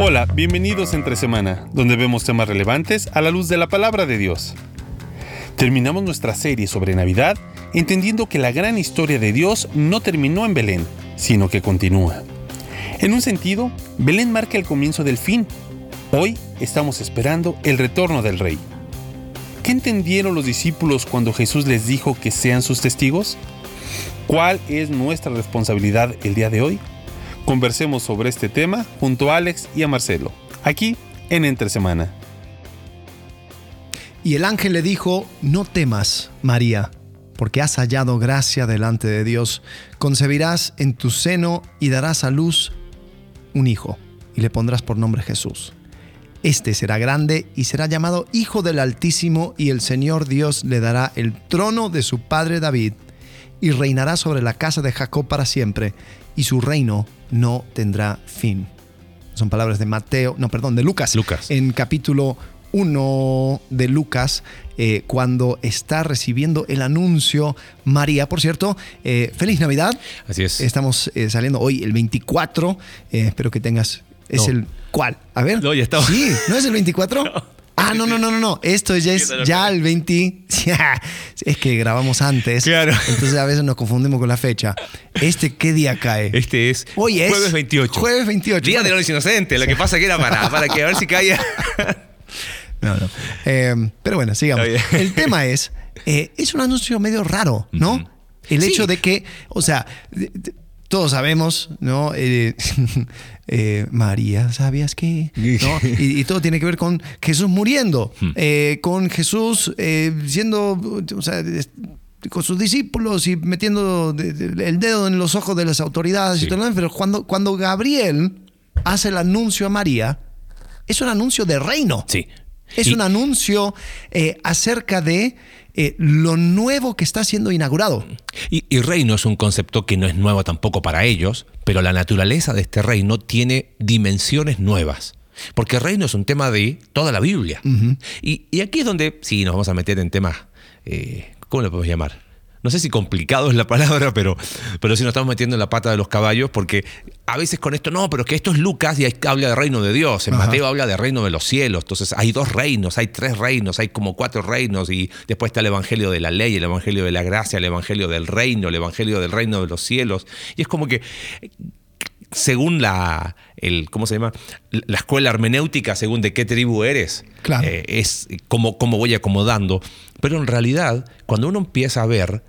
Hola, bienvenidos a Entre Semana, donde vemos temas relevantes a la luz de la palabra de Dios. Terminamos nuestra serie sobre Navidad entendiendo que la gran historia de Dios no terminó en Belén, sino que continúa. En un sentido, Belén marca el comienzo del fin. Hoy estamos esperando el retorno del Rey. ¿Qué entendieron los discípulos cuando Jesús les dijo que sean sus testigos? ¿Cuál es nuestra responsabilidad el día de hoy? Conversemos sobre este tema junto a Alex y a Marcelo, aquí en Entre Semana. Y el ángel le dijo, no temas, María, porque has hallado gracia delante de Dios. Concebirás en tu seno y darás a luz un hijo, y le pondrás por nombre Jesús. Este será grande y será llamado Hijo del Altísimo, y el Señor Dios le dará el trono de su padre David, y reinará sobre la casa de Jacob para siempre, y su reino no tendrá fin. Son palabras de Mateo, no, perdón, de Lucas. Lucas. En capítulo 1 de Lucas, eh, cuando está recibiendo el anuncio María. Por cierto, eh, feliz Navidad. Así es. Estamos eh, saliendo hoy el 24. espero que tengas... ¿Es No. el cuál? A ver. No, ya estaba. Sí, ¿no es el 24? Ah, no, no, no, no, no. Esto ya es ya el 20. Es que grabamos antes. Claro. Entonces a veces nos confundimos con la fecha. ¿Este qué día cae? Este es Hoy es jueves 28. Jueves 28. Día de los inocentes. Lo que pasa que era para, para que a ver si caía. No, no. Eh, pero bueno, sigamos. El tema es, eh, es un anuncio medio raro, ¿no? El Sí. hecho de que, o sea, todos sabemos, ¿no? Eh, eh, María, ¿sabías qué? ¿No? Y, y todo tiene que ver con Jesús muriendo, eh, con Jesús eh, siendo, o sea, con sus discípulos y metiendo el dedo en los ojos de las autoridades y todo lo demás. Pero cuando, cuando Gabriel hace el anuncio a María, es un anuncio de reino. Sí. Es Y- un anuncio eh, acerca de eh, lo nuevo que está siendo inaugurado. Y, y reino es un concepto que no es nuevo tampoco para ellos, pero la naturaleza de este reino tiene dimensiones nuevas. Porque reino es un tema de toda la Biblia. y, y aquí es donde, sí, nos vamos a meter en temas, eh, ¿cómo lo podemos llamar? No sé si complicado es la palabra, pero, pero sí nos estamos metiendo en la pata de los caballos, porque a veces con esto, no, pero que esto es Lucas y ahí habla de reino de Dios. En Ajá. Mateo habla de reino de los cielos. Entonces hay dos reinos, hay tres reinos, hay como cuatro reinos y después está el evangelio de la ley, el evangelio de la gracia, el evangelio del reino, el evangelio del reino de los cielos. Y es como que según la, el, ¿cómo se llama? La escuela hermenéutica, según de qué tribu eres, Claro. eh, es cómo voy acomodando. Pero en realidad, cuando uno empieza a ver,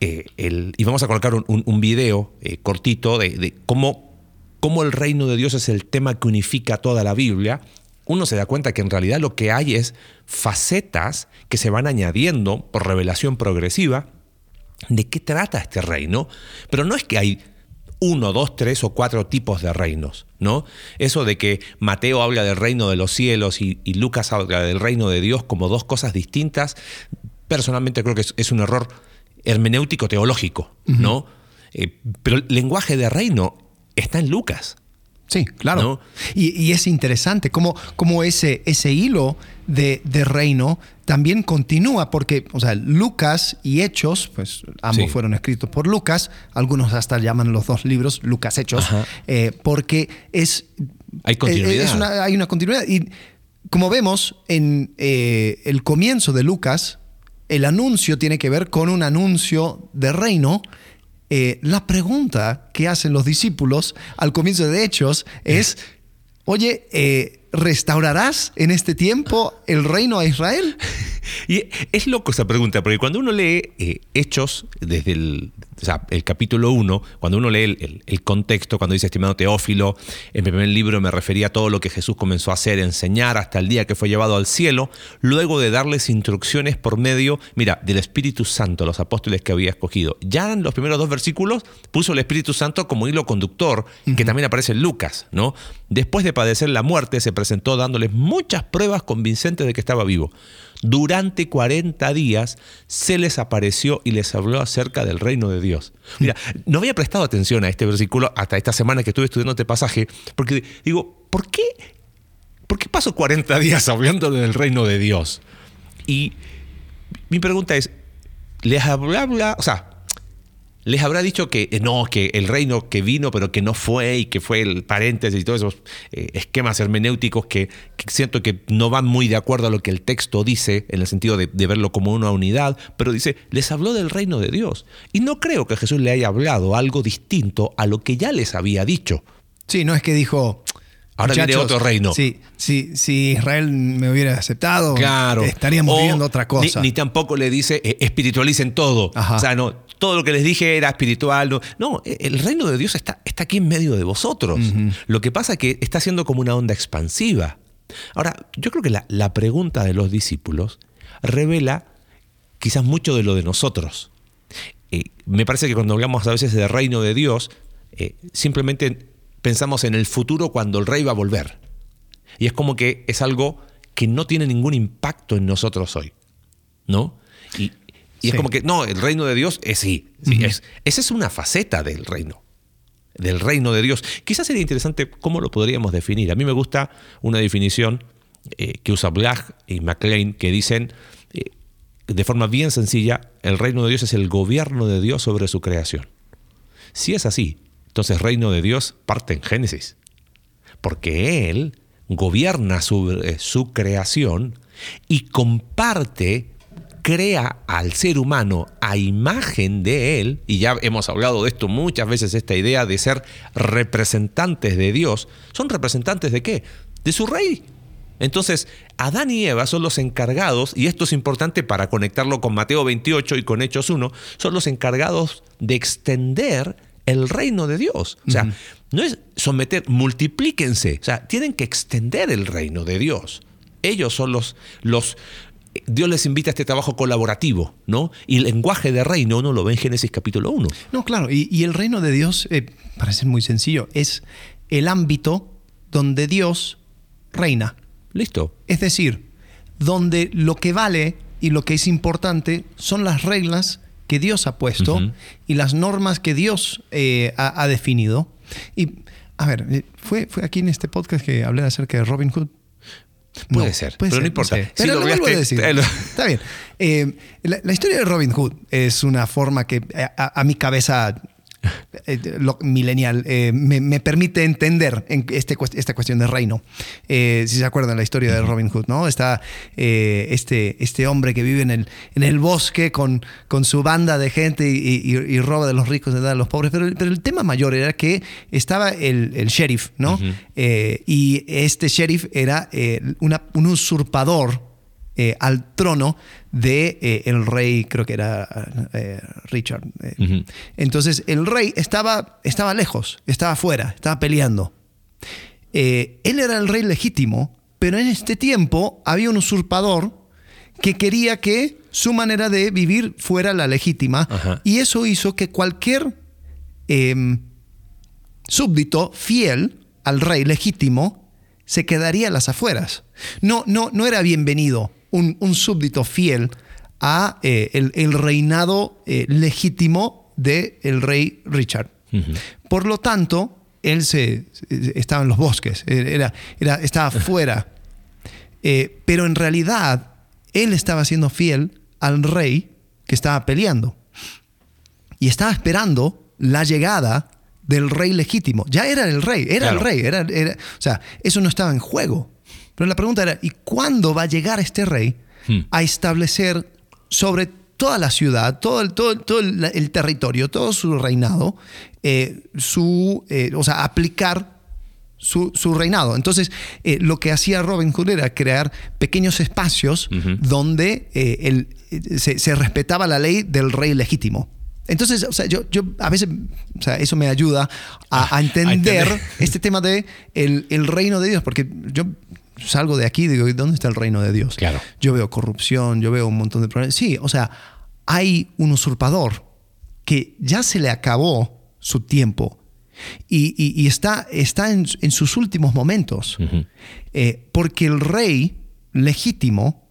el, y vamos a colocar un, un- un video eh, cortito de, de cómo, cómo el reino de Dios es el tema que unifica toda la Biblia, uno se da cuenta que en realidad lo que hay es facetas que se van añadiendo por revelación progresiva de qué trata este reino, pero no es que hay uno, dos, tres o cuatro tipos de reinos, ¿no? Eso de que Mateo habla del reino de los cielos y, y Lucas habla del reino de Dios como dos cosas distintas, personalmente creo que es, es un error hermenéutico teológico, ¿no? Eh, pero el lenguaje de reino está en Lucas. Sí, claro. ¿No? Y, y es interesante cómo, cómo ese, ese hilo de, de reino también continúa, porque, o sea, Lucas y Hechos, pues ambos Sí. fueron escritos por Lucas, algunos hasta llaman los dos libros Lucas Hechos, eh, porque es... Hay continuidad. es una- hay una continuidad. Y como vemos en eh, el comienzo de Lucas, el anuncio tiene que ver con un anuncio de reino. Eh, la pregunta que hacen los discípulos al comienzo de Hechos es, oye, eh, ¿restaurarás en este tiempo el reino a Israel? Y es loco esa pregunta, porque cuando uno lee eh, Hechos, desde el, o sea, el capítulo 1, cuando uno lee el, el- el contexto, cuando dice, estimado Teófilo, en mi primer libro me refería a todo lo que Jesús comenzó a hacer, enseñar hasta el día que fue llevado al cielo, luego de darles instrucciones por medio, mira, del Espíritu Santo, los apóstoles que había escogido. Ya en los primeros dos versículos puso el Espíritu Santo como hilo conductor, que también aparece en Lucas, ¿no? Después de padecer la muerte, se presentó dándoles muchas pruebas convincentes de que estaba vivo. Durante 40 días se les apareció y les habló acerca del reino de Dios. Mira, no había prestado atención a este versículo hasta esta semana que estuve estudiando este pasaje, porque digo, ¿por qué, ¿por qué paso 40 días hablando del reino de Dios? Y mi pregunta es, ¿les habla, habla- o sea, les habrá dicho que eh, no, que el reino que vino pero que no fue y que fue el paréntesis y todos esos eh, esquemas hermenéuticos que, que, siento que no van muy de acuerdo a lo que el texto dice en el sentido de, de, verlo como una unidad, pero dice, les habló del reino de Dios. Y no creo que Jesús le haya hablado algo distinto a lo que ya les había dicho. Sí, no es que dijo, Ahora viene otro reino. Sí, sí, si Israel me hubiera aceptado, claro. estaríamos viviendo otra cosa. Ni, ni, tampoco le dice eh, espiritualicen todo. Ajá. O sea, no, todo lo que les dije era espiritual. No, no el reino de Dios está, está aquí en medio de vosotros. Uh -huh. Lo que pasa es que está siendo como una onda expansiva. Ahora, yo creo que la, la pregunta de los discípulos revela quizás mucho de lo de nosotros. Eh, me parece que cuando hablamos a veces del reino de Dios, eh, simplemente pensamos en el futuro cuando el rey va a volver. Y es como que es algo que no tiene ningún impacto en nosotros hoy. ¿No? Y, y sí. es como que, no, el reino de Dios es sí. sí uh -huh. es, esa es una faceta del reino. Del reino de Dios. Quizás sería interesante cómo lo podríamos definir. A mí me gusta una definición eh, que usa Black y McLean que dicen eh, de forma bien sencilla: el reino de Dios es el gobierno de Dios sobre su creación. Si es así, entonces, reino de Dios parte en Génesis, porque Él gobierna sobre su creación y comparte, crea al ser humano a imagen de Él, y ya hemos hablado de esto muchas veces, esta idea de ser representantes de Dios. ¿Son representantes de qué? De su rey. Entonces, Adán y Eva son los encargados, y esto es importante para conectarlo con Mateo 28 y con Hechos 1, son los encargados de extender el reino de Dios. O sea, uh -huh. no es someter, multiplíquense. O sea, tienen que extender el reino de Dios. Ellos son los, los. Dios les invita a este trabajo colaborativo, ¿no? Y el lenguaje de reino uno lo ve en Génesis capítulo 1. No, claro. Y, y el reino de Dios, eh, parece muy sencillo, es el ámbito donde Dios reina. Listo. Es decir, donde lo que vale y lo que es importante son las reglas que Dios ha puesto uh -huh. y las normas que Dios eh, ha, ha, definido. Y, a ver, eh, ¿fue, ¿fue aquí en este podcast que hablé acerca de Robin Hood? Puede no, ser, puede pero ser, no importa. No sé. Pero lo vuelvo a decir. Está bien. Eh, la, la, historia de Robin Hood es una forma que a, a mi cabeza eh, lo, millennial eh, me, me, permite entender en este, esta cuestión de reino. Eh, si se acuerdan la historia de Robin Hood, ¿no? Está eh, este, este hombre que vive en el, en el bosque con, con su banda de gente y, y, y roba de los ricos y da a los pobres. Pero, pero, el tema mayor era que estaba el, el sheriff, ¿no? Uh -huh. y este sheriff era una, un usurpador eh, al trono de eh, el rey, creo que era eh, Richard. Uh -huh. Entonces el rey estaba, estaba lejos, estaba fuera, estaba peleando. él era el rey legítimo, pero en este tiempo había un usurpador que quería que su manera de vivir fuera la legítima y eso hizo que cualquier em, súbdito fiel al rey legítimo se quedaría a las afueras. No, no, no era bienvenido un, un súbdito fiel a eh, el, el, reinado eh, legítimo del el rey Richard. Uh -huh. Por lo tanto, él se, estaba en los bosques, era, era, estaba fuera. Eh, pero en realidad, él estaba siendo fiel al rey que estaba peleando. Y estaba esperando la llegada del rey legítimo. Ya era el rey, era claro. el rey. Era, era, o sea, eso no estaba en juego. Pero la pregunta era, ¿y cuándo va a llegar este rey hmm. a establecer sobre toda la ciudad, todo el, todo, todo el, el territorio, todo su reinado, eh, su, eh, o sea, aplicar su, su, reinado. Entonces, eh, lo que hacía Robin Hood era crear pequeños espacios uh -huh. donde el, se, se, respetaba la ley del rey legítimo. Entonces, o sea, yo, yo a veces, o sea, eso me ayuda a, a entender, a entender. este tema de el, el reino de Dios, porque yo salgo de aquí y digo, ¿dónde está el reino de Dios? Claro. Yo veo corrupción, yo veo un montón de problemas. Sí, o sea, hay un usurpador que ya se le acabó su tiempo y, y, y está, está en, en, sus últimos momentos. Uh -huh. eh, porque el rey legítimo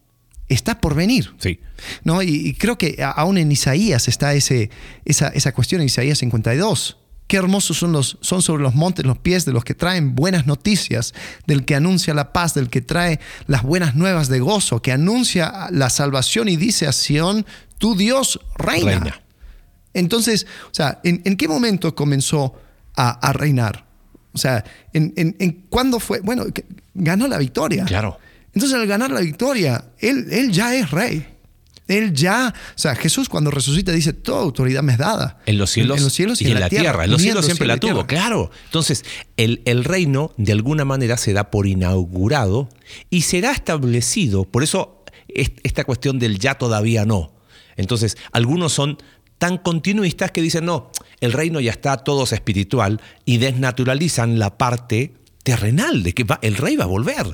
está por venir. Sí. ¿no? Y, y, creo que aún en Isaías está ese, esa, esa cuestión en Isaías 52 Qué hermosos son, los, son sobre los montes los pies de los que traen buenas noticias, del que anuncia la paz, del que trae las buenas nuevas de gozo, que anuncia la salvación y dice a Sión, tu Dios reina. reina. Entonces, o sea, ¿en, en qué momento comenzó a, a reinar? O sea, ¿en, en, en cuándo fue? Bueno, ganó la victoria. Claro. Entonces, al ganar la victoria, él, él ya es rey. Él ya, o sea, Jesús cuando resucita dice, toda autoridad me es dada. En los cielos, en los cielos y, en la tierra. En los cielos siempre cielo la tuvo, claro. Entonces, el, el reino de alguna manera se da por inaugurado y será establecido. Por eso es- esta cuestión del ya todavía no. Entonces, algunos son tan continuistas que dicen, no, el reino ya está, todo es espiritual, y desnaturalizan la parte terrenal de que va- el rey va a volver.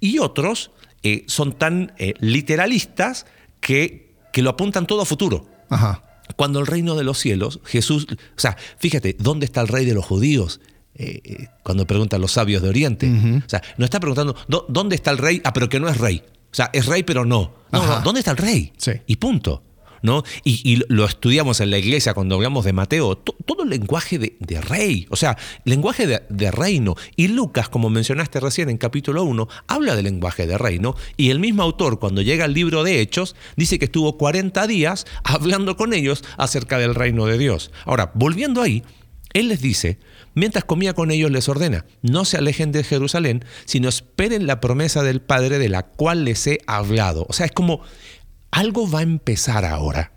Y otros eh, son tan eh, literalistas que, que lo apuntan todo a futuro. Ajá. Cuando el reino de los cielos, Jesús, o sea, fíjate, ¿dónde está el rey de los judíos? Eh, eh, cuando preguntan los sabios de Oriente. O sea, no está preguntando, "¿Dó- ¿dónde está el rey? Ah, pero que no es rey. O sea, es rey, pero no. No, Ajá. no, ¿dónde está el rey? Sí. Y punto. ¿No? Y, lo estudiamos en la iglesia cuando hablamos de Mateo, to- todo el lenguaje de, rey, o sea, lenguaje de, de reino. Y Lucas, como mencionaste recién en capítulo 1, habla del lenguaje de reino. Y el mismo autor, cuando llega al libro de Hechos, dice que estuvo 40 días hablando con ellos acerca del reino de Dios. Ahora, volviendo ahí, él les dice, mientras comía con ellos les ordena, no se alejen de Jerusalén, sino esperen la promesa del Padre de la cual les he hablado. O sea, es como, algo va a empezar ahora.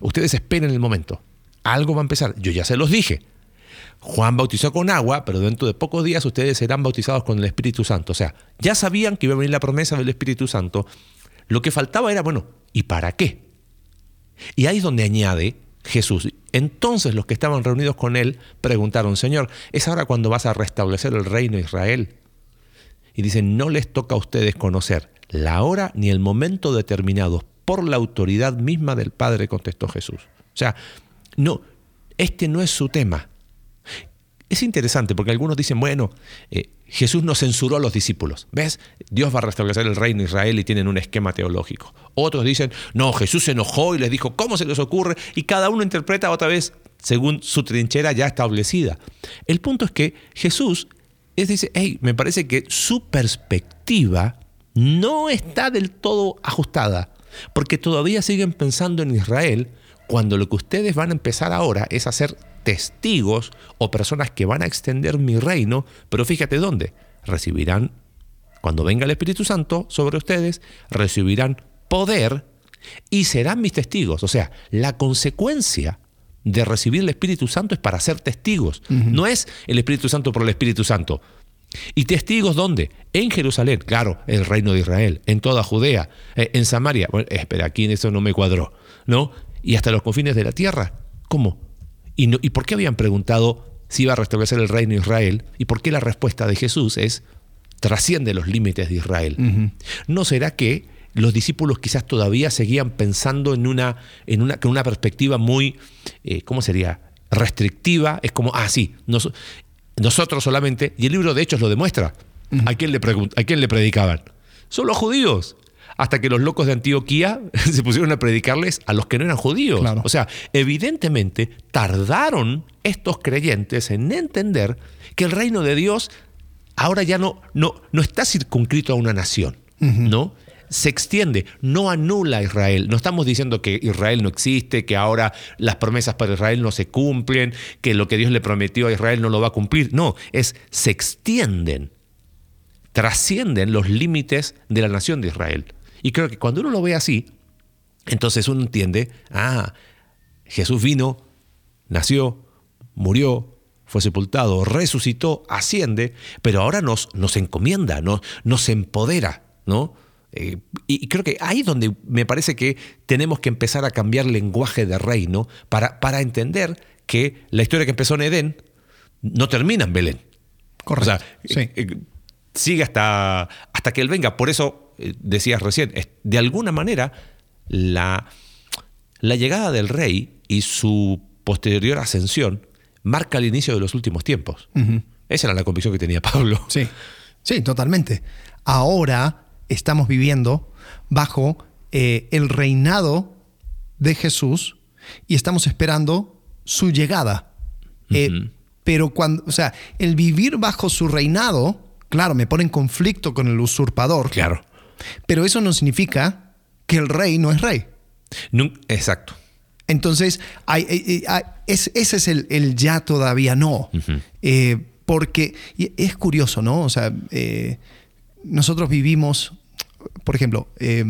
Ustedes esperen el momento. Algo va a empezar. Yo ya se los dije. Juan bautizó con agua, pero dentro de pocos días ustedes serán bautizados con el Espíritu Santo. O sea, ya sabían que iba a venir la promesa del Espíritu Santo. Lo que faltaba era, bueno, ¿y para qué? Y ahí es donde añade Jesús. Entonces los que estaban reunidos con él preguntaron, Señor, ¿es ahora cuando vas a restablecer el reino de Israel? Y dicen, no les toca a ustedes conocer la hora ni el momento determinados por la autoridad misma del Padre, contestó Jesús. O sea, no, este no es su tema. Es interesante porque algunos dicen, bueno, eh, Jesús no censuró a los discípulos. ¿Ves? Dios va a restablecer el reino de Israel y tienen un esquema teológico. Otros dicen, no, Jesús se enojó y les dijo, ¿cómo se les ocurre? Y cada uno interpreta otra vez según su trinchera ya establecida. El punto es que Jesús es, dice, hey, me parece que su perspectiva no está del todo ajustada, porque todavía siguen pensando en Israel cuando lo que ustedes van a empezar ahora es a ser testigos o personas que van a extender mi reino, pero fíjate dónde, recibirán, cuando venga el Espíritu Santo sobre ustedes, recibirán poder y serán mis testigos. O sea, la consecuencia de recibir el Espíritu Santo es para ser testigos. No es el Espíritu Santo por el Espíritu Santo. ¿Y testigos dónde? En Jerusalén, claro, el reino de Israel, en toda Judea, eh, en Samaria. Bueno, espera, aquí en eso no me cuadró, ¿no? Y hasta los confines de la tierra. ¿Cómo? ¿Y, no- ¿Y por qué habían preguntado si iba a restablecer el reino de Israel? ¿Y por qué la respuesta de Jesús es trasciende los límites de Israel? ¿No será que los discípulos quizás todavía seguían pensando en una, en una, con una perspectiva muy, eh, ¿cómo sería? Restrictiva. Es como, ah, sí, nos- nosotros solamente, y el libro de Hechos lo demuestra. ¿A, quién le ¿A quién le predicaban? Son los judíos. Hasta que los locos de Antioquía se pusieron a predicarles a los que no eran judíos. Claro. O sea, evidentemente tardaron estos creyentes en entender que el reino de Dios ahora ya no, no, no está circunscrito a una nación, ¿no? Se extiende, no anula a Israel. No estamos diciendo que Israel no existe, que ahora las promesas para Israel no se cumplen, que lo que Dios le prometió a Israel no lo va a cumplir. No, es se extienden, trascienden los límites de la nación de Israel. Y creo que cuando uno lo ve así, entonces uno entiende, ah, Jesús vino, nació, murió, fue sepultado, resucitó, asciende, pero ahora nos, nos encomienda, nos, nos empodera, ¿no? Eh, y creo que ahí es donde me parece que tenemos que empezar a cambiar lenguaje de reino para, para entender que la historia que empezó en Edén no termina en Belén. Correcto. O sea, Sí. eh, eh, sigue hasta, hasta que Él venga. Por eso eh, decías recién, es- de alguna manera, la, la llegada del rey y su posterior ascensión marca el inicio de los últimos tiempos. Esa era la convicción que tenía Pablo. Sí, sí, totalmente. Ahora estamos viviendo bajo eh, el reinado de Jesús y estamos esperando su llegada. Eh. Pero cuando, o sea, el vivir bajo su reinado, claro, me pone en conflicto con el usurpador. Claro. Pero eso no significa que el rey no es rey. Exacto. Entonces, hay- hay- hay- es- ese es el, el ya todavía no. Eh, porque es curioso, ¿no? O sea, eh, nosotros vivimos, por ejemplo, eh,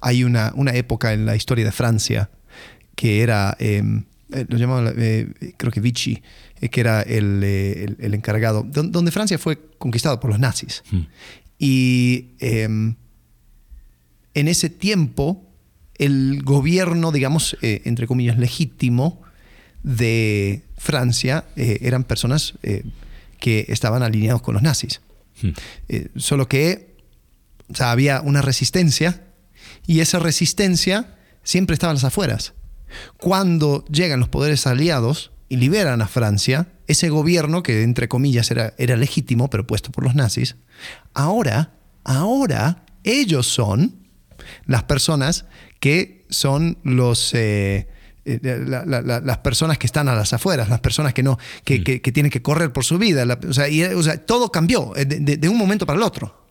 hay una, una época en la historia de Francia que era, eh, eh, lo llamaban, eh, creo que Vichy, eh, que era el, el- el encargado, don- donde Francia fue conquistado por los nazis. Y eh, en ese tiempo, el gobierno, digamos, entre comillas, legítimo de Francia eran personas que estaban alineados con los nazis. Eh, solo que había una resistencia y esa resistencia siempre estaba en las afueras. Cuando llegan los poderes aliados y liberan a Francia, ese gobierno que entre comillas era, era legítimo, pero puesto por los nazis, ahora, ahora ellos son las personas que son los... eh, eh, la- la- la- las personas que están a las afueras, las personas que no, que, que- que tienen que correr por su vida. o, sea, y, o sea, todo cambió eh, de- de- de un momento para el otro.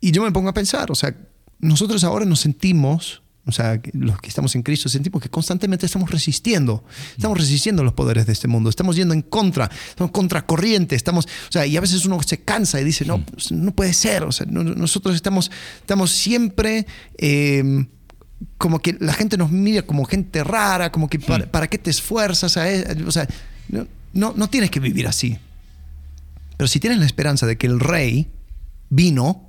Y yo me pongo a pensar, o sea, nosotros ahora nos sentimos, o sea, los que estamos en Cristo sentimos que constantemente estamos resistiendo, estamos resistiendo los poderes de este mundo, estamos yendo en contra, estamos contracorriente, estamos, o sea, y a veces uno se cansa y dice, no, pues, no puede ser, o sea, no- nosotros estamos, estamos siempre... eh, como que la gente nos mira como gente rara, como que para, para qué te esfuerzas, a o sea, no, no, no tienes que vivir así. Pero si tienes la esperanza de que el rey vino,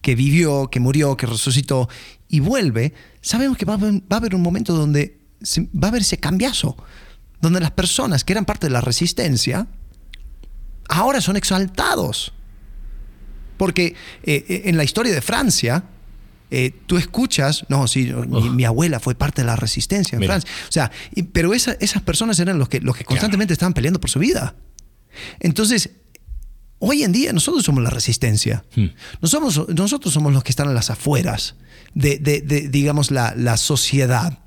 que vivió, que murió, que resucitó y vuelve, sabemos que va a haber, va a haber un momento donde se- va a haber ese cambiazo, donde las personas que eran parte de la resistencia ahora son exaltados. Porque eh, eh, en la historia de Francia, eh, tú escuchas, no, sí, mi, mi abuela fue parte de la resistencia en Mira. Francia. O sea, y- pero esa- esas personas eran los que, los que constantemente estaban peleando por su vida. Entonces, hoy en día nosotros somos la resistencia. Hmm. Somos- nosotros somos los que están a las afueras de, de- de, digamos, la, la sociedad.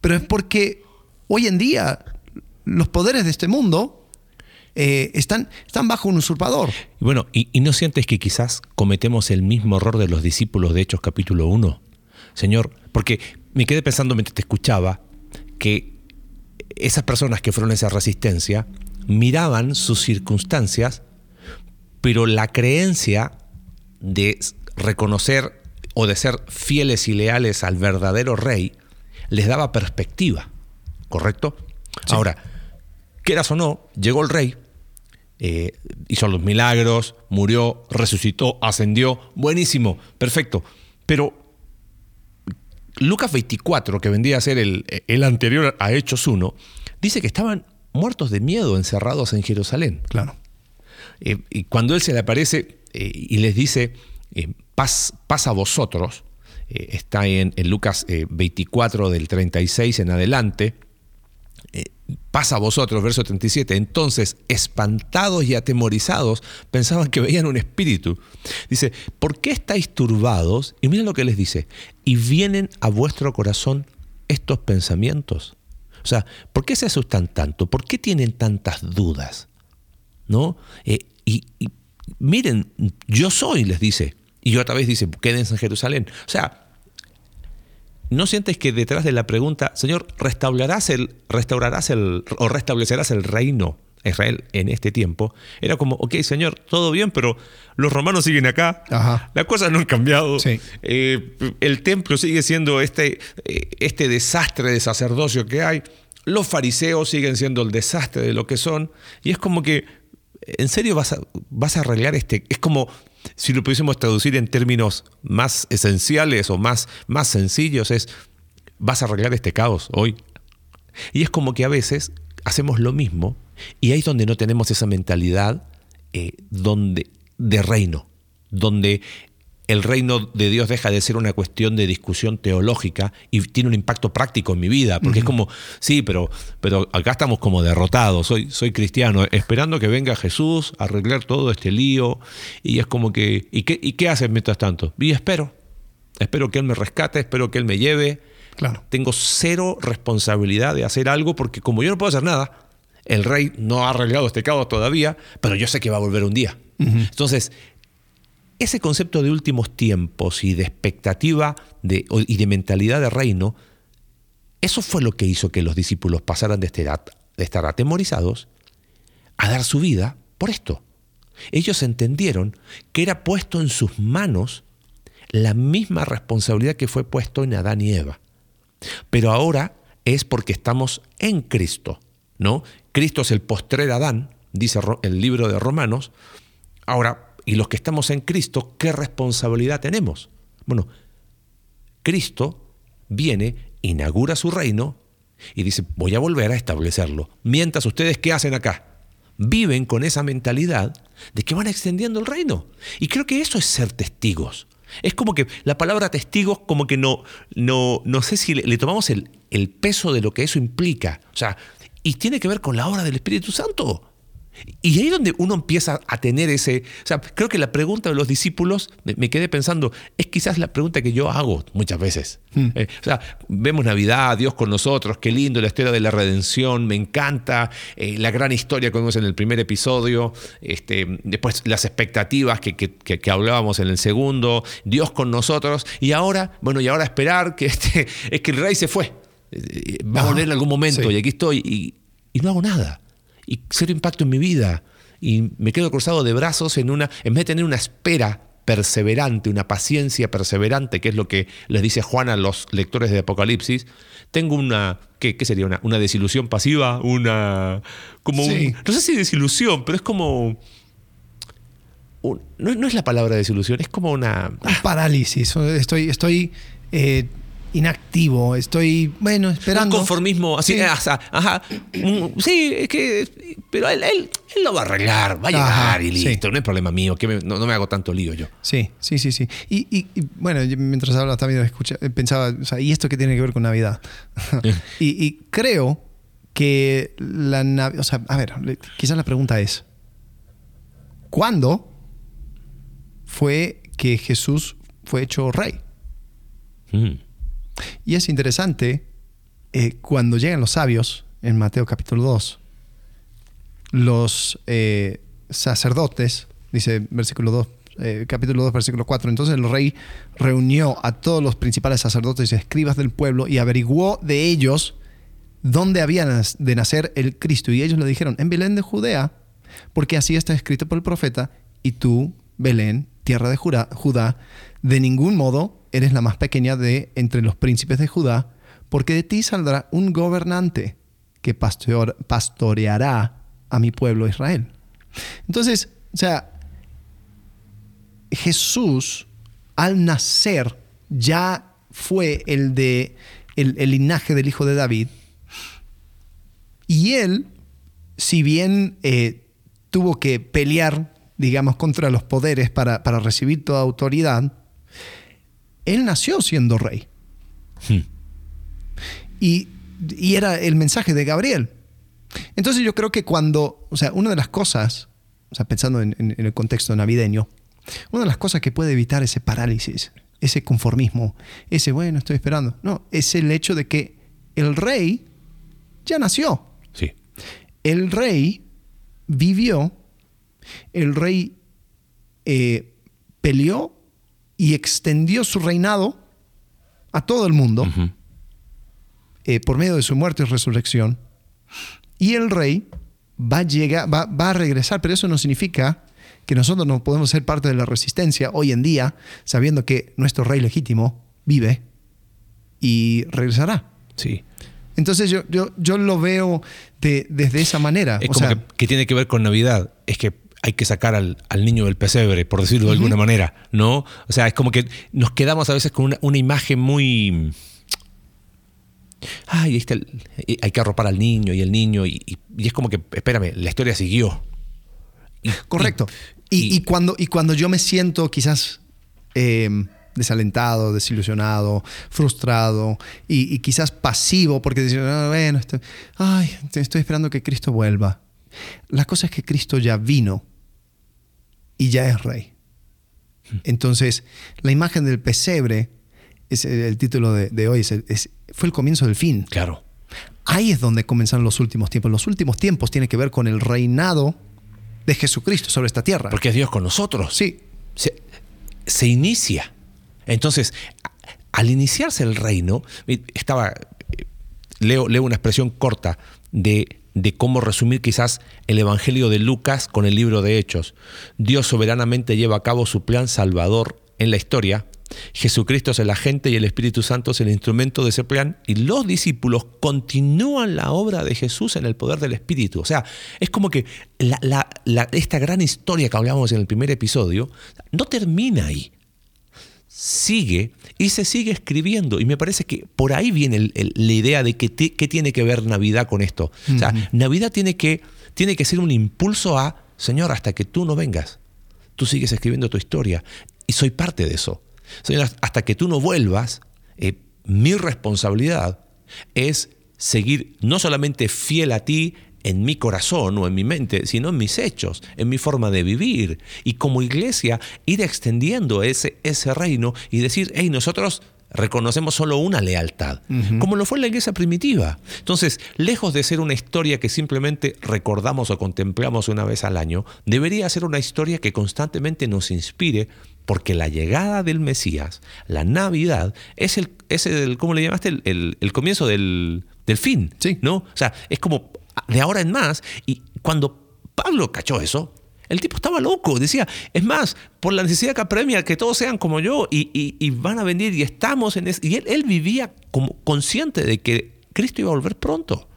Pero es porque hoy en día los poderes de este mundo eh, están, están bajo un usurpador. Y bueno, ¿y, y no sientes que quizás cometemos el mismo error de los discípulos de Hechos capítulo 1? Señor, porque me quedé pensando mientras te escuchaba que esas personas que fueron a esa resistencia miraban sus circunstancias, pero la creencia de reconocer o de ser fieles y leales al verdadero rey les daba perspectiva, ¿correcto? Ahora, quieras o no, llegó el rey, eh, hizo los milagros, murió, resucitó, ascendió, buenísimo, perfecto. Pero Lucas 24, que vendría a ser el, el anterior a Hechos 1, dice que estaban muertos de miedo encerrados en Jerusalén. Claro. Eh, y cuando él se le aparece eh, y les dice, eh, paz, paz a vosotros, está en, en Lucas eh, 24 del 36 en adelante, paz a vosotros, verso 37, entonces espantados y atemorizados pensaban que veían un espíritu. Dice, ¿por qué estáis turbados? Y miren lo que les dice, y vienen a vuestro corazón estos pensamientos. O sea, ¿por qué se asustan tanto? ¿Por qué tienen tantas dudas? ¿no? Eh, y, y miren, yo soy, les dice. Y otra vez dice, quédense en Jerusalén. O sea, ¿no sientes que detrás de la pregunta, Señor, restaurarás el, restaurarás el, o restablecerás el reino a Israel en este tiempo? Era como, ok, Señor, todo bien, pero los romanos siguen acá, Ajá. las cosas no han cambiado, Sí. Eh, el templo sigue siendo este, eh, este desastre de sacerdocio que hay, los fariseos siguen siendo el desastre de lo que son, y es como que, ¿en serio vas a, vas a arreglar este? Es como si lo pudiésemos traducir en términos más esenciales o más, más sencillos, es, vas a arreglar este caos hoy. Y es como que a veces hacemos lo mismo y ahí es donde no tenemos esa mentalidad eh, donde, de reino, donde el reino de Dios deja de ser una cuestión de discusión teológica y tiene un impacto práctico en mi vida, porque es como, sí, pero, pero acá estamos como derrotados, soy, soy cristiano, esperando que venga Jesús a arreglar todo este lío, y es como que, ¿y qué, y qué haces mientras tanto? Y espero, espero que Él me rescate, espero que Él me lleve, Claro. tengo cero responsabilidad de hacer algo porque como yo no puedo hacer nada, el rey no ha arreglado este caos todavía, pero yo sé que va a volver un día. Entonces, ese concepto de últimos tiempos y de expectativa y de mentalidad de reino Eso fue lo que hizo que los discípulos pasaran de estar, de estar atemorizados a dar su vida por esto. Ellos entendieron que era puesto en sus manos la misma responsabilidad que fue puesto en Adán y Eva. Pero ahora es porque estamos en Cristo, ¿no? Cristo es el postrer Adán, dice el libro de Romanos. Ahora, y los que estamos en Cristo, ¿qué responsabilidad tenemos? Bueno, Cristo viene, inaugura su reino y dice, voy a volver a establecerlo. Mientras ustedes, ¿qué hacen acá? Viven con esa mentalidad de que van extendiendo el reino. Y creo que eso es ser testigos. Es como que la palabra testigos, como que no, no, no sé si le, tomamos el, el, peso de lo que eso implica. O sea, y tiene que ver con la obra del Espíritu Santo. Y ahí es donde uno empieza a tener ese... O sea, creo que la pregunta de los discípulos, me quedé pensando, es quizás la pregunta que yo hago muchas veces. Hmm. Eh, o sea, vemos Navidad, Dios con nosotros, qué lindo la historia de la redención, me encanta eh, la gran historia que vimos en el primer episodio, este, después las expectativas que, que, hablábamos en el segundo, Dios con nosotros, y ahora, bueno, y ahora esperar que, este, es que el rey se fue. Eh, va a volver en algún momento y aquí estoy y, y no hago nada y cero impacto en mi vida. Y me quedo cruzado de brazos en una, en vez de tener una espera perseverante, una paciencia perseverante, que es lo que les dice Juan a los lectores de Apocalipsis, tengo una, ¿qué, sería? Una, una, desilusión pasiva, una, como no sé si desilusión, pero es como, no, es la palabra desilusión, es como una... Un parálisis, estoy, estoy eh, inactivo, estoy, bueno, esperando. Un conformismo, así, sí. ajá, sí, es que, pero él, él, lo va a arreglar, va a llegar y listo, no es problema mío, que no, me hago tanto lío yo. Sí, sí, sí, sí. Y, y, bueno, mientras hablaba también escucha, pensaba, o sea, ¿y esto qué tiene que ver con Navidad? y, y, creo que la Navidad, o sea, a ver, quizás la pregunta es, ¿cuándo fue que Jesús fue hecho rey? Mm. Y es interesante, eh, cuando llegan los sabios, en Mateo capítulo 2, los eh, sacerdotes, dice versículo 2, eh, capítulo 2, versículo 4, entonces el rey reunió a todos los principales sacerdotes y escribas del pueblo y averiguó de ellos dónde había de nacer el Cristo. Y ellos le dijeron, en Belén de Judea, porque así está escrito por el profeta, y tú, Belén, tierra de Judá, de ningún modo eres la más pequeña de entre los príncipes de Judá, porque de ti saldrá un gobernante que pastoreará a mi pueblo Israel. Entonces, o sea, Jesús al nacer ya fue el de el, linaje del hijo de David. Y él, si bien eh, tuvo que pelear, digamos, contra los poderes para, para recibir toda autoridad, él nació siendo rey. Hmm. Y, era el mensaje de Gabriel. Entonces yo creo que cuando, o sea, una de las cosas, o sea, pensando en, el contexto navideño, una de las cosas que puede evitar ese parálisis, ese conformismo, ese, bueno, estoy esperando, no, es el hecho de que el rey ya nació. Sí. El rey vivió, el rey eh, peleó y extendió su reinado a todo el mundo eh, por medio de su muerte y resurrección. Y el rey va a, llegar, va, a regresar, pero eso no significa que nosotros no podemos ser parte de la resistencia hoy en día, sabiendo que nuestro rey legítimo vive y regresará. Sí. Entonces yo, yo, yo lo veo de, desde esa manera. Es como que, tiene que ver con Navidad. Es que hay que sacar al, niño del pesebre, por decirlo de alguna manera, ¿no? O sea, es como que nos quedamos a veces con una, imagen muy... Ay, está hay que arropar al niño y el niño, y, es como que, espérame, la historia siguió. Correcto. Y, cuando, y cuando yo me siento quizás em, desalentado, desilusionado, frustrado y, quizás pasivo porque dicen, ah, bueno, estoy, ay, estoy esperando que Cristo vuelva. La cosa es que Cristo ya vino y ya es rey. Entonces, la imagen del pesebre, es el título de, hoy, fue el comienzo del fin. Claro. Ahí es donde comenzaron los últimos tiempos. Los últimos tiempos tienen que ver con el reinado de Jesucristo sobre esta tierra. Porque es Dios con nosotros. Sí. Se, se inicia. Entonces, al iniciarse el reino, estaba leo, leo una expresión corta de, de cómo resumir quizás el Evangelio de Lucas con el libro de Hechos. Dios soberanamente lleva a cabo su plan salvador en la historia Jesucristo es el agente y el Espíritu Santo es el instrumento de ese plan y los discípulos continúan la obra de Jesús en el poder del Espíritu. O sea, es como que esta gran historia que hablábamos en el primer episodio no termina ahí. Sigue y se sigue escribiendo. Y me parece que por ahí viene la idea de que qué tiene que ver Navidad con esto. O sea, Navidad tiene que, tiene que ser un impulso a, Señor, hasta que tú no vengas, tú sigues escribiendo tu historia. Y soy parte de eso. Señor, hasta que tú no vuelvas, eh, mi responsabilidad es seguir no solamente fiel a ti en mi corazón o en mi mente, sino en mis hechos, en mi forma de vivir. Y como iglesia, ir extendiendo ese, ese reino y decir, hey, nosotros reconocemos solo una lealtad, como lo fue en la iglesia primitiva. Entonces, lejos de ser una historia que simplemente recordamos o contemplamos una vez al año, debería ser una historia que constantemente nos inspire, porque la llegada del Mesías, la Navidad, es el, es el ¿cómo le llamaste? El, comienzo del, fin, sí. ¿no? O sea, es como de ahora en más, y cuando Pablo cachó eso, el tipo estaba loco, decía, es más, por la necesidad que apremia que todos sean como yo y, van a venir y estamos en eso. Y él, vivía como consciente de que Cristo iba a volver pronto.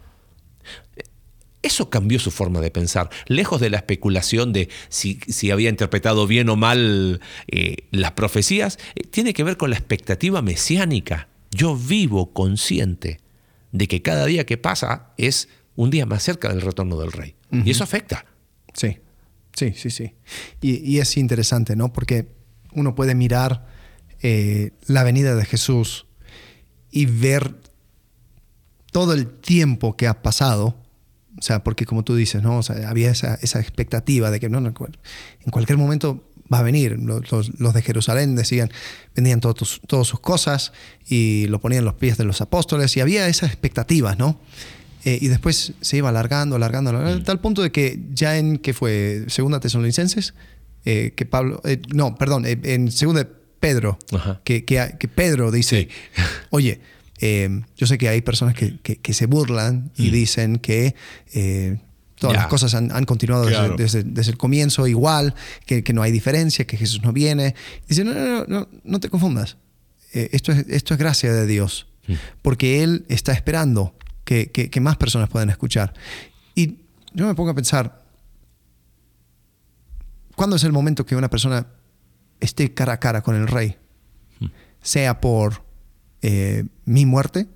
Eso cambió su forma de pensar, lejos de la especulación de si, había interpretado bien o mal eh, las profecías, eh, tiene que ver con la expectativa mesiánica. Yo vivo consciente de que cada día que pasa es un día más cerca del retorno del rey. Y eso afecta. Sí. Sí, sí, sí. Y, es interesante, ¿no? Porque uno puede mirar eh, la venida de Jesús y ver todo el tiempo que ha pasado. O sea, porque como tú dices, ¿no? había esa, expectativa de que no, en cualquier momento va a venir. Los, de Jerusalén decían, vendían todas sus cosas y lo ponían en los pies de los apóstoles y había esa expectativa, ¿no? Eh, y después se iba alargando, alargando, alargando, mm. tal punto de que ya en, ¿qué fue? Segunda Tesalonicenses, eh, que Pablo, eh, no, perdón, en Segunda Pedro, que, que, Pedro dice, oye, yo sé que hay personas que, que, se burlan y mm. dicen que todas las cosas han, han continuado desde, desde, el comienzo igual, que, no hay diferencia, que Jesús no viene. Dice, no, no, no, no, te confundas. esto, es, esto es gracia de Dios, mm. porque Él está esperando que, más personas puedan escuchar. Y yo me pongo a pensar, ¿cuándo es el momento que una persona esté cara a cara con el rey? Hmm. Sea por eh, mi muerte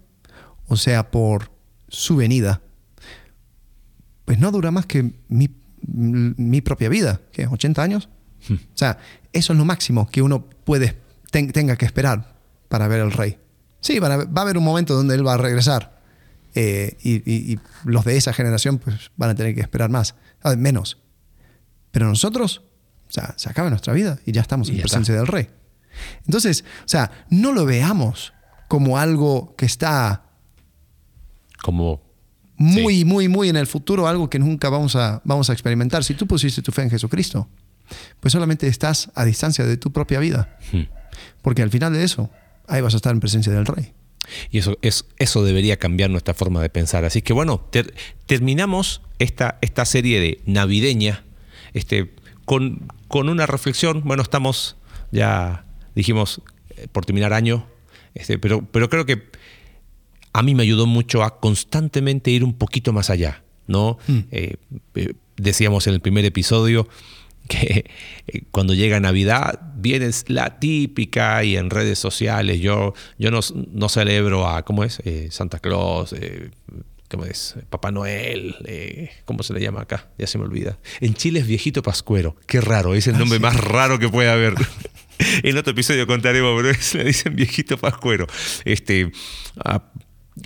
o sea por su venida. Pues no dura más que mi, mi propia vida, que 80 años. Hmm. O sea, eso es lo máximo que uno puede, tenga que esperar para ver al rey. Sí, va a haber un momento donde él va a regresar, eh, y, los de esa generación pues, van a tener que esperar más, ah, menos. Pero nosotros, o sea, se acaba nuestra vida y ya estamos en presencia del rey. Entonces, o sea, no lo veamos como algo que está como muy, muy, muy en el futuro, algo que nunca vamos a, vamos a experimentar. Si tú pusiste tu fe en Jesucristo, pues solamente estás a distancia de tu propia vida. Hmm. Porque al final de eso, ahí vas a estar en presencia del Rey. Y eso, es, eso debería cambiar nuestra forma de pensar. Así que bueno, terminamos esta, esta serie de navideña este, con, con, una reflexión. Bueno, estamos ya, dijimos, eh, por terminar año, este, pero, pero creo que a mí me ayudó mucho a constantemente ir un poquito más allá. ¿no? Mm. Eh, eh, decíamos en el primer episodio, que eh, cuando llega Navidad viene la típica y en redes sociales yo, yo no, no celebro a, ¿cómo es? Eh, Santa Claus, eh, ¿cómo es? Papá Noel, ¿cómo se le llama acá? Ya se me olvida. En Chile es viejito pascuero, qué raro, es el ah, nombre más raro que puede haber. en otro episodio contaremos, pero le dicen viejito pascuero. Este, ah,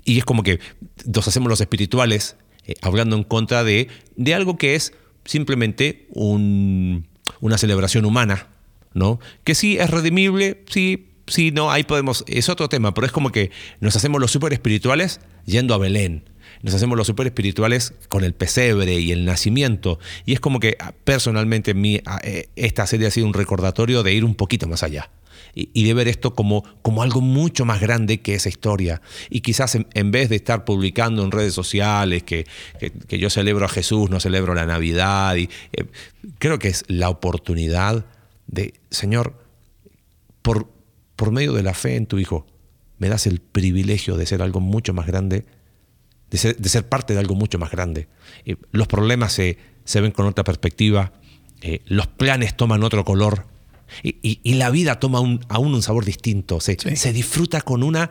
y es como que nos hacemos los espirituales hablando en contra de, de algo que es simplemente una celebración humana, ¿no? Que sí es redimible, sí, sí, no, ahí podemos, es otro tema, pero es como que nos hacemos los super espirituales yendo a Belén. Nos hacemos los super espirituales con el pesebre y el nacimiento. Y es como que ah, personalmente mi, ah, eh, esta serie ha sido un recordatorio de ir un poquito más allá. Y, de ver esto como, como algo mucho más grande que esa historia. Y quizás en, vez de estar publicando en redes sociales que, yo celebro a Jesús, no celebro la Navidad, y, eh, creo que es la oportunidad de, Señor, por, por medio de la fe en tu Hijo, me das el privilegio de ser algo mucho más grande, de ser, parte de algo mucho más grande. Los problemas se, ven con otra perspectiva, eh, los planes toman otro color y, la vida toma aún un sabor distinto, se, se disfruta con una...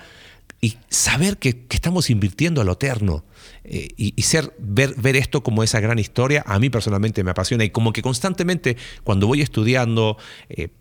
Y saber que, estamos invirtiendo a lo eterno eh, y, ser, ver, ver esto como esa gran historia, a mí personalmente me apasiona. Y como que constantemente, cuando voy estudiando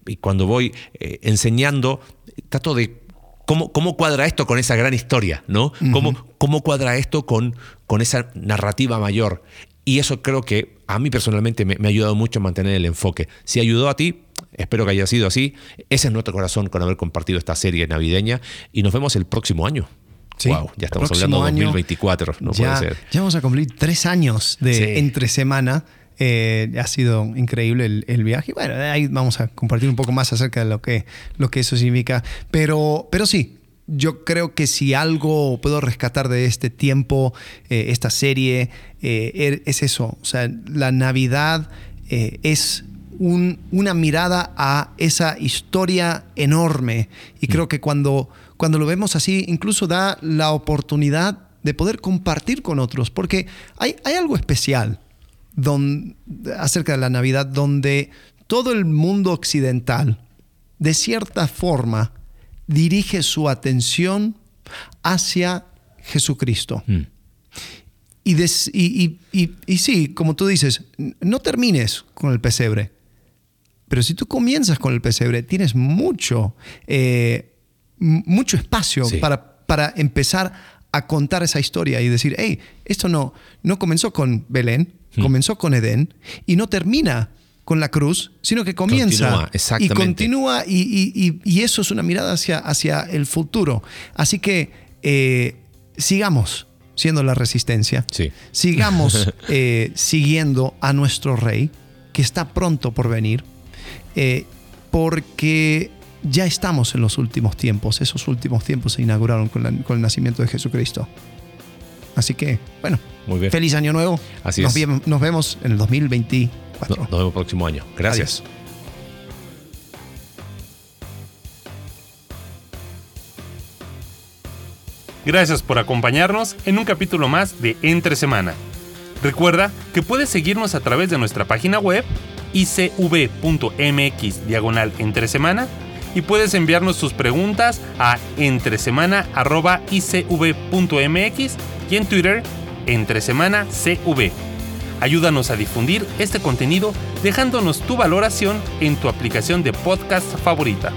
y cuando voy enseñando, trato de ¿Cómo, ¿Cómo, cuadra esto con esa gran historia? ¿no? ¿Cómo, ¿Cómo, cuadra esto con, con esa narrativa mayor? Y eso creo que a mí personalmente me, ha ayudado mucho a mantener el enfoque. Si ayudó a ti, espero que haya sido así. Ese es nuestro corazón con haber compartido esta serie navideña y nos vemos el próximo año. wow, ya estamos hablando de 2024, no ya, puede ser. Ya vamos a cumplir tres años de entre semana. Eh, ha sido increíble el, viaje. Bueno, ahí vamos a compartir un poco más acerca de lo que, lo que eso significa. Pero, pero sí, yo creo que si algo puedo rescatar de este tiempo, eh, esta serie, eh, er, es eso. O sea, la Navidad es una mirada a esa historia enorme. Y creo que cuando, cuando lo vemos así, incluso da la oportunidad de poder compartir con otros, porque hay, hay algo especial acerca de la Navidad, donde todo el mundo occidental, de cierta forma, dirige su atención hacia Jesucristo. Mm. Y, y, sí, como tú dices, no termines con el pesebre. Pero si tú comienzas con el pesebre, tienes mucho, eh, mucho espacio para, para empezar a contar esa historia y decir, hey, esto no, no comenzó con Belén, Hmm. Comenzó con Edén y no termina con la cruz, sino que comienza y continúa y, eso es una mirada hacia, hacia el futuro. Así que eh, sigamos siendo la resistencia, sigamos eh, siguiendo a nuestro rey, que está pronto por venir, eh, porque ya estamos en los últimos tiempos, esos últimos tiempos se inauguraron con el nacimiento de Jesucristo. Así que, bueno, Muy bien. feliz año nuevo. Así nos, es. nos vemos en el 2024. nos vemos el próximo año. Gracias. Gracias por acompañarnos en un capítulo más de Entre Semana. Recuerda que puedes seguirnos a través de nuestra página web icv.mx diagonal entre semana y puedes enviarnos tus preguntas a entresemana.icv.mx y en Twitter entre semana CV. Ayúdanos a difundir este contenido dejándonos tu valoración en tu aplicación de podcast favorita.